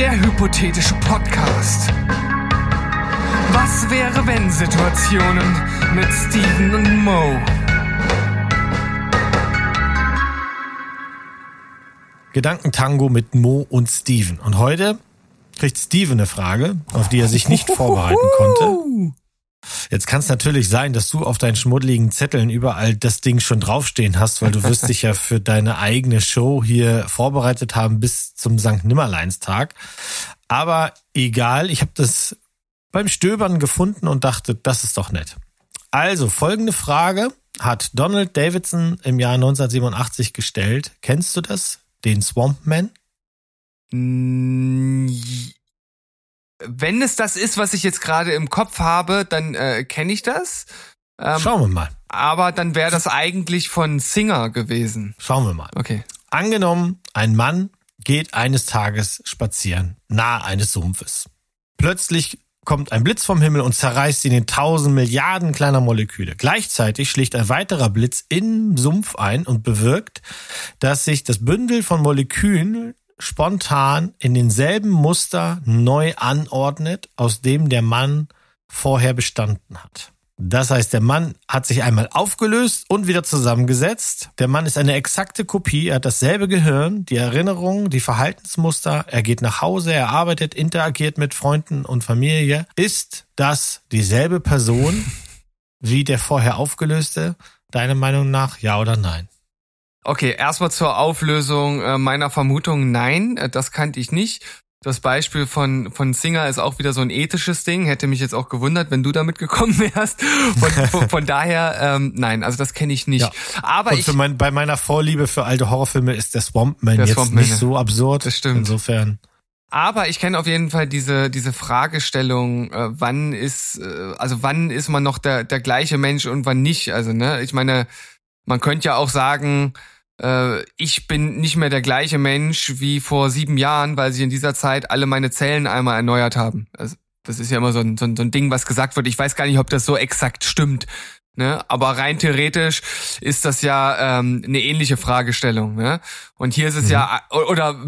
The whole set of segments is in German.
Der hypothetische Podcast. Was wäre wenn Situationen mit Steven und Mo? Gedankentango mit Mo und Steven. Und heute kriegt Steven eine Frage, auf die er sich nicht vorbereiten konnte. Jetzt kann es natürlich sein, dass du auf deinen schmuddeligen Zetteln überall das Ding schon draufstehen hast, weil du wirst dich ja für deine eigene Show hier vorbereitet haben bis zum St. Nimmerleinstag. Aber egal, ich habe das beim Stöbern gefunden und dachte, das ist doch nett. Also, folgende Frage hat Donald Davidson im Jahr 1987 gestellt. Kennst du das? Den Swamp Man? Wenn es das ist, was ich jetzt gerade im Kopf habe, dann äh, kenne ich das. Ähm, Schauen wir mal. aber dann wäre das eigentlich von Singer gewesen. Schauen wir mal. Okay. Angenommen, ein Mann geht eines Tages spazieren, nahe eines Sumpfes. Plötzlich kommt ein Blitz vom Himmel und zerreißt ihn in tausend Milliarden kleiner Moleküle. Gleichzeitig schlägt ein weiterer Blitz im Sumpf ein und bewirkt, dass sich das Bündel von Molekülen spontan in denselben Muster neu anordnet, aus dem der Mann vorher bestanden hat. Das heißt, der Mann hat sich einmal aufgelöst und wieder zusammengesetzt. Der Mann ist eine exakte Kopie, er hat dasselbe Gehirn, die Erinnerungen, die Verhaltensmuster, er geht nach Hause, er arbeitet, interagiert mit Freunden und Familie. Ist das dieselbe Person wie der vorher aufgelöste? Deiner Meinung nach, ja oder nein? Okay, erstmal zur Auflösung äh, meiner Vermutung. Nein, äh, das kannte ich nicht. Das Beispiel von, von Singer ist auch wieder so ein ethisches Ding. Hätte mich jetzt auch gewundert, wenn du damit gekommen wärst. Von, von, von daher, ähm, nein, also das kenne ich nicht. Ja. Aber und ich, mein, bei meiner Vorliebe für alte Horrorfilme ist der Swamp Man Der jetzt Swamp Man, nicht so absurd. Das stimmt. Insofern. aber ich kenne auf jeden Fall diese, diese Fragestellung, äh, wann ist, äh, also wann ist man noch der, der gleiche Mensch und wann nicht? Also, ne, ich meine, man könnte ja auch sagen, äh, ich bin nicht mehr der gleiche Mensch wie vor sieben Jahren, weil sich in dieser Zeit alle meine Zellen einmal erneuert haben. Also, das ist ja immer so ein, so, ein, so ein Ding, was gesagt wird. Ich weiß gar nicht, ob das so exakt stimmt. Ne? Aber rein theoretisch ist das ja ähm, eine ähnliche Fragestellung. Ne? Und hier ist es ja, oder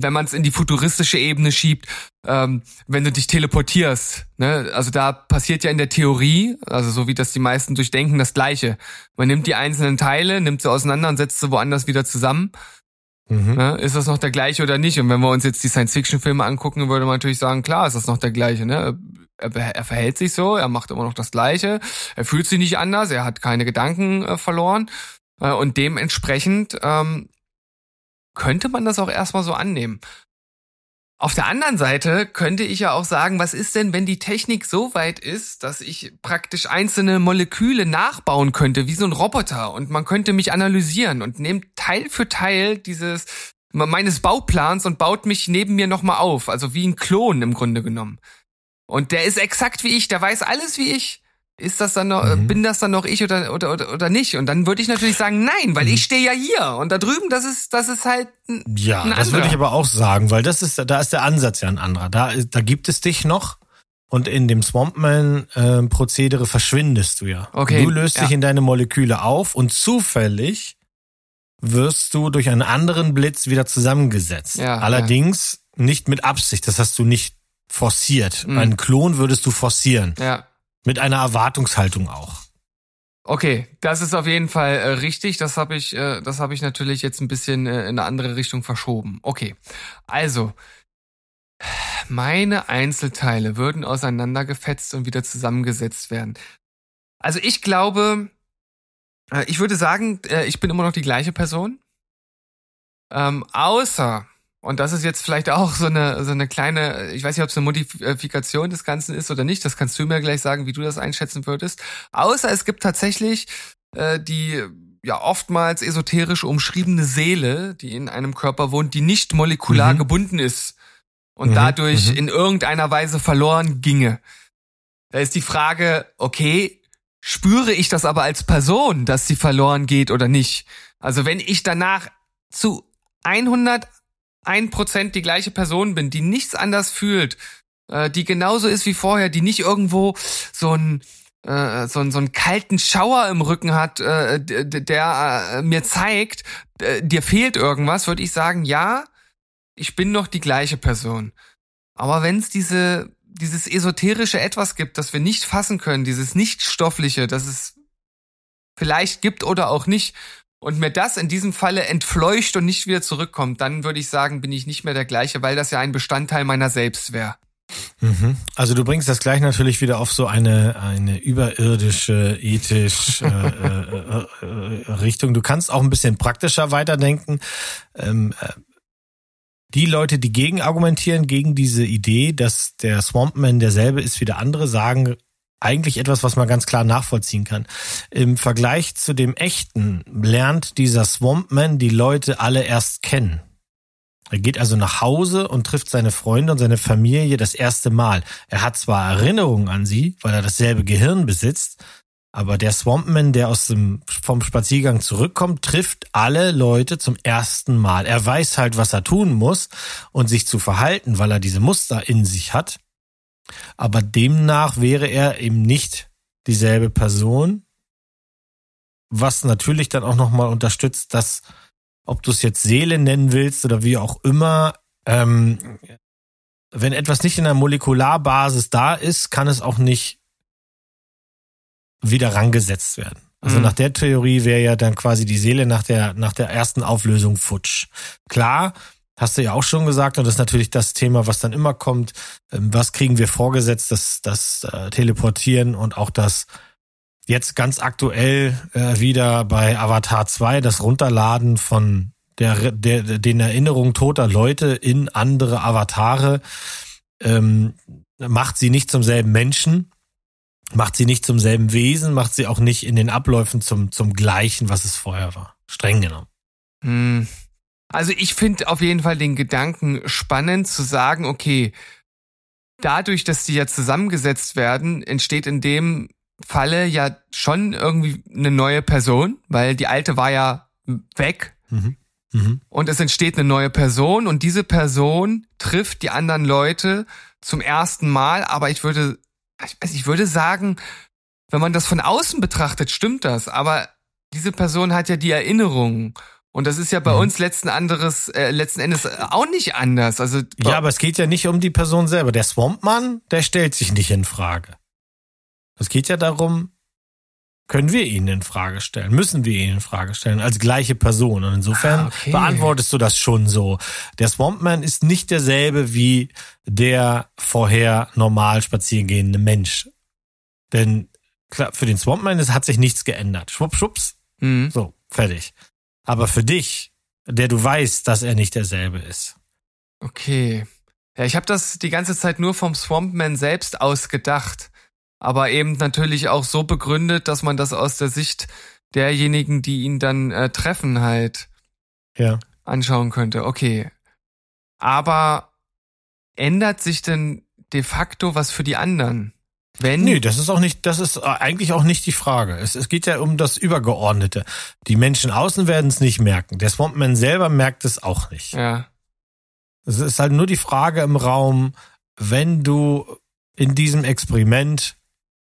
wenn man es in die futuristische Ebene schiebt, ähm, wenn du dich teleportierst, ne? also da passiert ja in der Theorie, also so wie das die meisten durchdenken, das Gleiche. Man nimmt die einzelnen Teile, nimmt sie auseinander und setzt sie woanders wieder zusammen. Mhm. Ne? Ist das noch der gleiche oder nicht? Und wenn wir uns jetzt die Science-Fiction-Filme angucken, würde man natürlich sagen, klar, ist das noch der gleiche. Ne? Er, er verhält sich so, er macht immer noch das Gleiche, er fühlt sich nicht anders, er hat keine Gedanken äh, verloren. Äh, und dementsprechend ähm, könnte man das auch erstmal so annehmen. Auf der anderen Seite könnte ich ja auch sagen, was ist denn, wenn die Technik so weit ist, dass ich praktisch einzelne Moleküle nachbauen könnte, wie so ein Roboter, und man könnte mich analysieren und nimmt Teil für Teil dieses meines Bauplans und baut mich neben mir nochmal auf, also wie ein Klon im Grunde genommen. Und der ist exakt wie ich, der weiß alles wie ich. Ist das dann noch, Mhm. bin das dann noch ich oder, oder, oder, oder nicht? Und dann würde ich natürlich sagen, nein, weil ich stehe ja hier. Und da drüben, das ist, das ist halt ein, Ja, ein das würde ich aber auch sagen, weil das ist, da ist der Ansatz ja ein anderer. Da, da gibt es dich noch und in dem Swampman-Prozedere verschwindest du ja. Okay, Du löst ja. dich in deine Moleküle auf und zufällig wirst du durch einen anderen Blitz wieder zusammengesetzt. Ja, Allerdings nicht mit Absicht, das hast du nicht forciert. Mhm. Einen Klon würdest du forcieren. Ja. Mit einer Erwartungshaltung auch. Okay, das ist auf jeden Fall äh, richtig. Das habe ich, äh, das habe ich natürlich jetzt ein bisschen äh, in eine andere Richtung verschoben. Okay, also meine Einzelteile würden auseinandergefetzt und wieder zusammengesetzt werden. Also ich glaube, äh, ich würde sagen, äh, ich bin immer noch die gleiche Person. Ähm, außer, und das ist jetzt vielleicht auch so eine, so eine kleine, ich weiß nicht, ob es eine Modifikation des Ganzen ist oder nicht, das kannst du mir gleich sagen, wie du das einschätzen würdest. Außer es gibt tatsächlich äh, die ja oftmals esoterisch umschriebene Seele, die in einem Körper wohnt, die nicht molekular Mhm. gebunden ist und Mhm, dadurch mhm. in irgendeiner Weise verloren ginge. Da ist die Frage, okay, spüre ich das aber als Person, dass sie verloren geht oder nicht? Also wenn ich danach zu 101 Prozent die gleiche Person bin, die nichts anders fühlt, äh, die genauso ist wie vorher, die nicht irgendwo so ein äh, so, einen- so einen kalten Schauer im Rücken hat, äh, der äh, mir zeigt, äh, dir fehlt irgendwas, würde ich sagen, ja, ich bin noch die gleiche Person. Aber wenn es diese, dieses esoterische Etwas gibt, das wir nicht fassen können, dieses Nichtstoffliche, das es vielleicht gibt oder auch nicht, und mir das in diesem Falle entfleucht und nicht wieder zurückkommt, dann würde ich sagen, bin ich nicht mehr der gleiche, weil das ja ein Bestandteil meiner selbst wäre. Mhm. Also du bringst das gleich natürlich wieder auf so eine eine überirdische ethisch äh, äh, äh, Richtung. Du kannst auch ein bisschen praktischer weiterdenken. Ähm, äh, die Leute, die gegen argumentieren, gegen diese Idee, dass der Swampman derselbe ist wie der andere, sagen eigentlich etwas, was man ganz klar nachvollziehen kann. Im Vergleich zu dem echten lernt dieser Swampman die Leute alle erst kennen. Er geht also nach Hause und trifft seine Freunde und seine Familie das erste Mal. Er hat zwar Erinnerungen an sie, weil er dasselbe Gehirn besitzt, aber der Swampman, der aus dem, vom Spaziergang zurückkommt, trifft alle Leute zum ersten Mal. Er weiß halt, was er tun muss und sich zu verhalten, weil er diese Muster in sich hat. Aber demnach wäre er eben nicht dieselbe Person, was natürlich dann auch nochmal unterstützt, dass ob du es jetzt Seele nennen willst oder wie auch immer, ähm, wenn etwas nicht in der Molekularbasis da ist, kann es auch nicht wieder rangesetzt werden. Also mhm. nach der Theorie wäre ja dann quasi die Seele nach der, nach der ersten Auflösung futsch. Klar, hast du ja auch schon gesagt, und das ist natürlich das Thema, was dann immer kommt. Ähm, was kriegen wir vorgesetzt? Das, das äh, Teleportieren und auch das Jetzt ganz aktuell äh, wieder bei Avatar 2 das Runterladen von der, der, den Erinnerungen toter Leute in andere Avatare ähm, macht sie nicht zum selben Menschen, macht sie nicht zum selben Wesen, macht sie auch nicht in den Abläufen zum, zum gleichen, was es vorher war. Streng genommen. Hm. Also ich finde auf jeden Fall den Gedanken spannend zu sagen, okay, dadurch, dass die ja zusammengesetzt werden, entsteht in dem Falle ja schon irgendwie eine neue Person, weil die alte war ja weg. Mhm. Mhm. Und es entsteht eine neue Person und diese Person trifft die anderen Leute zum ersten Mal, aber ich würde, ich weiß, ich würde sagen, wenn man das von außen betrachtet, stimmt das, aber diese Person hat ja die Erinnerungen. Und das ist ja bei mhm. uns letzten anderes, äh, letzten Endes auch nicht anders. Also ja, aber es geht ja nicht um die Person selber. Der Swampman, der stellt sich nicht in Frage. Es geht ja darum, können wir ihn in Frage stellen, müssen wir ihn in Frage stellen als gleiche Person. Und insofern ah, okay. beantwortest du das schon so. Der Swampman ist nicht derselbe wie der vorher normal spazierengehende Mensch. Denn klar, für den Swampman ist, hat sich nichts geändert. Schwupp, schwupps. Mhm. So, fertig. Aber für dich, der du weißt, dass er nicht derselbe ist. Okay. Ja, ich habe das die ganze Zeit nur vom Swampman selbst ausgedacht aber eben natürlich auch so begründet, dass man das aus der Sicht derjenigen, die ihn dann äh, treffen, halt ja. anschauen könnte. Okay. Aber ändert sich denn de facto was für die anderen? Wenn? Nee, das ist auch nicht, das ist eigentlich auch nicht die Frage. Es, es geht ja um das Übergeordnete. Die Menschen außen werden es nicht merken. Der Swampman selber merkt es auch nicht. Ja. Es ist halt nur die Frage im Raum, wenn du in diesem Experiment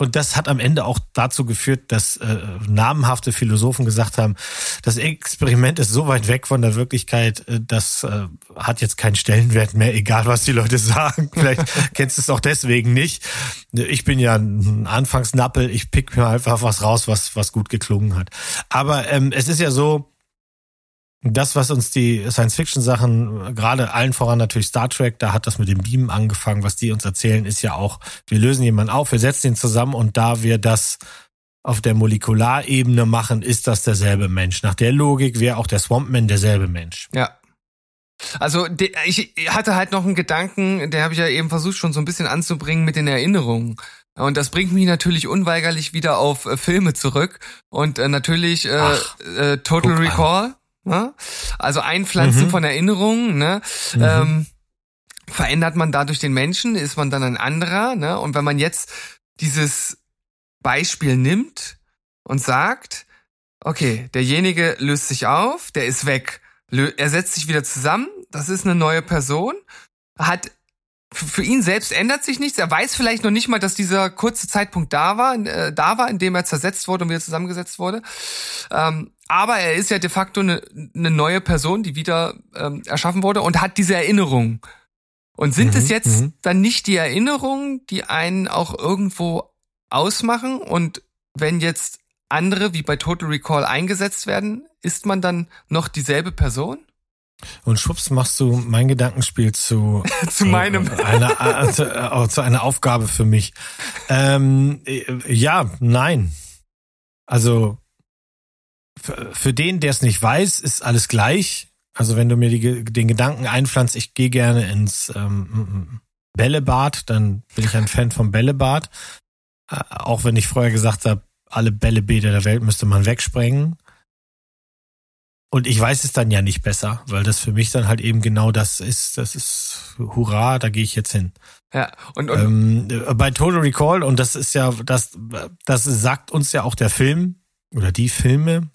und das hat am Ende auch dazu geführt, dass äh, namenhafte Philosophen gesagt haben, das Experiment ist so weit weg von der Wirklichkeit, äh, das äh, hat jetzt keinen Stellenwert mehr, egal was die Leute sagen. Vielleicht kennst du es auch deswegen nicht. Ich bin ja ein Anfangsnappel, ich pick mir einfach was raus, was, was gut geklungen hat. Aber ähm, es ist ja so, das, was uns die Science-Fiction-Sachen, gerade allen voran natürlich Star Trek, da hat das mit dem Beamen angefangen, was die uns erzählen, ist ja auch, wir lösen jemanden auf, wir setzen ihn zusammen und da wir das auf der Molekularebene machen, ist das derselbe Mensch. Nach der Logik wäre auch der Swampman derselbe Mensch. Ja. Also ich hatte halt noch einen Gedanken, der habe ich ja eben versucht schon so ein bisschen anzubringen mit den Erinnerungen. Und das bringt mich natürlich unweigerlich wieder auf äh, Filme zurück. Und äh, natürlich äh, Ach, äh, Total Recall. An. Ne? Also Einpflanzen mhm. von Erinnerungen, ne? Mhm. Ähm, verändert man dadurch den Menschen, ist man dann ein anderer, ne? Und wenn man jetzt dieses Beispiel nimmt und sagt, okay, derjenige löst sich auf, der ist weg, er setzt sich wieder zusammen, das ist eine neue Person, hat für ihn selbst ändert sich nichts. Er weiß vielleicht noch nicht mal, dass dieser kurze Zeitpunkt da war, äh, da war, in dem er zersetzt wurde und wieder zusammengesetzt wurde. Ähm, aber er ist ja de facto eine, eine neue Person, die wieder ähm, erschaffen wurde und hat diese Erinnerung. Und sind mhm, es jetzt mhm. dann nicht die Erinnerungen, die einen auch irgendwo ausmachen? Und wenn jetzt andere wie bei Total Recall eingesetzt werden, ist man dann noch dieselbe Person? Und schwupps machst du mein Gedankenspiel zu, zu meinem äh, einer, äh, zu, äh, zu einer Aufgabe für mich. Ähm, äh, ja, nein. Also für, für den, der es nicht weiß, ist alles gleich. Also wenn du mir die, den Gedanken einpflanzt, ich gehe gerne ins ähm, Bällebad, dann bin ich ein Fan vom Bällebad. Äh, auch wenn ich vorher gesagt habe, alle Bällebäder der Welt müsste man wegsprengen. Und ich weiß es dann ja nicht besser, weil das für mich dann halt eben genau das ist. Das ist Hurra, da gehe ich jetzt hin. Ja, und, und ähm, bei Total Recall, und das ist ja, das, das sagt uns ja auch der Film oder die Filme,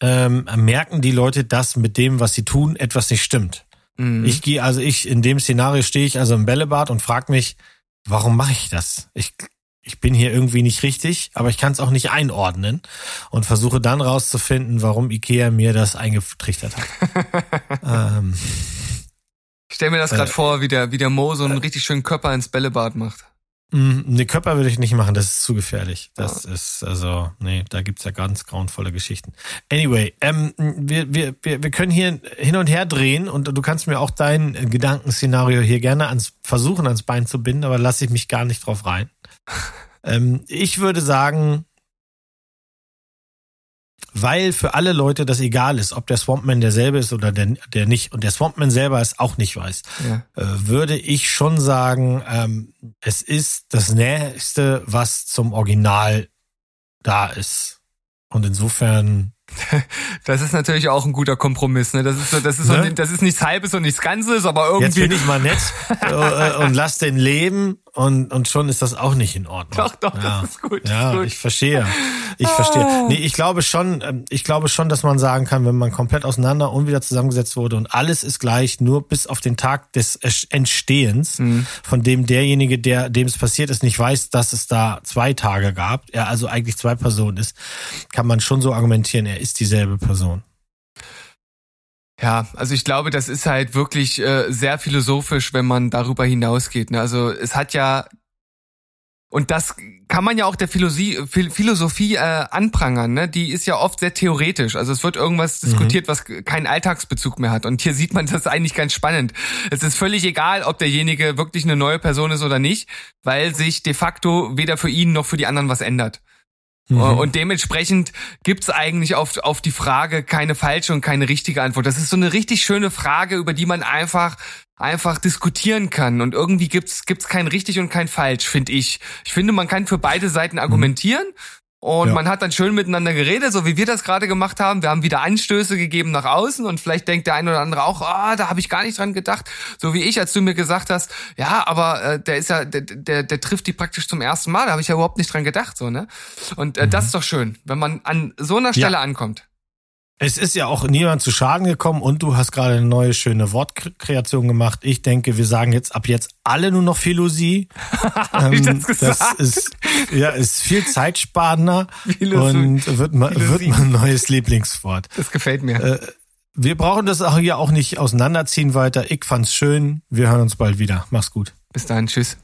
ähm, merken die Leute, dass mit dem, was sie tun, etwas nicht stimmt. Mhm. Ich gehe, also ich, in dem Szenario stehe ich also im Bällebad und frage mich, warum mache ich das? Ich ich bin hier irgendwie nicht richtig, aber ich kann es auch nicht einordnen und versuche dann rauszufinden, warum Ikea mir das eingetrichtert hat. ähm, ich stell mir das gerade äh, vor, wie der, wie der Mo so einen äh, richtig schönen Körper ins Bällebad macht. Mm, ne, Körper würde ich nicht machen, das ist zu gefährlich. Das ja. ist, also, nee, da gibt's ja ganz grauenvolle Geschichten. Anyway, ähm, wir, wir, wir, wir können hier hin und her drehen und du kannst mir auch dein Gedankenszenario hier gerne ans versuchen, ans Bein zu binden, aber lasse ich mich gar nicht drauf rein. ähm, ich würde sagen, weil für alle Leute das egal ist, ob der Swampman derselbe ist oder der, der nicht, und der Swampman selber es auch nicht weiß, ja. äh, würde ich schon sagen, ähm, es ist das Nächste, was zum Original da ist. Und insofern Das ist natürlich auch ein guter Kompromiss. Ne? Das, ist, so, das, ist ne? so, das ist nichts Halbes und nichts Ganzes, aber irgendwie. Jetzt bin ich mal nett äh, und lass den leben und, und schon ist das auch nicht in Ordnung. Doch, doch, ja. das ist gut. Ja, ist gut. ich verstehe. Ich verstehe. Ah. Nee, ich glaube schon, ähm, ich glaube schon, dass man sagen kann, wenn man komplett auseinander und wieder zusammengesetzt wurde und alles ist gleich, nur bis auf den Tag des Entstehens, mhm. von dem derjenige, der, dem es passiert ist, nicht weiß, dass es da zwei Tage gab, er also eigentlich zwei Personen ist, kann man schon so argumentieren, er ist dieselbe Person. Ja, also ich glaube, das ist halt wirklich äh, sehr philosophisch, wenn man darüber hinausgeht. Ne? Also es hat ja und das kann man ja auch der Philosophie, Philosophie äh, anprangern, ne? Die ist ja oft sehr theoretisch. Also es wird irgendwas mhm. diskutiert, was keinen Alltagsbezug mehr hat. Und hier sieht man das eigentlich ganz spannend. Es ist völlig egal, ob derjenige wirklich eine neue Person ist oder nicht, weil sich de facto weder für ihn noch für die anderen was ändert. Mhm. Und dementsprechend gibt's eigentlich auf, auf die Frage keine falsche und keine richtige Antwort. Das ist so eine richtig schöne Frage, über die man einfach einfach diskutieren kann. Und irgendwie gibt's gibt's kein richtig und kein falsch, finde ich. Ich finde, man kann für beide Seiten argumentieren. Mhm. Und ja. man hat dann schön miteinander geredet, so wie wir das gerade gemacht haben. Wir haben wieder Anstöße gegeben nach außen und vielleicht denkt der eine oder andere auch, ah, da habe ich gar nicht dran gedacht. So wie ich, als du mir gesagt hast, ja, aber äh, der ist ja, der, der, der trifft die praktisch zum ersten Mal, da habe ich ja überhaupt nicht dran gedacht, so, ne? Und äh, mhm. das ist doch schön, wenn man an so einer Stelle ja. ankommt. Es ist ja auch niemand zu Schaden gekommen und du hast gerade eine neue schöne Wortkreation gemacht. Ich denke, wir sagen jetzt ab jetzt alle nur noch Philosie. ähm, das, das ist ja ist viel zeitsparender und wird mal, wird mal ein neues Lieblingswort. Das gefällt mir. Äh, wir brauchen das auch hier auch nicht auseinanderziehen weiter. Ich fand's schön. Wir hören uns bald wieder. Mach's gut. Bis dann. Tschüss.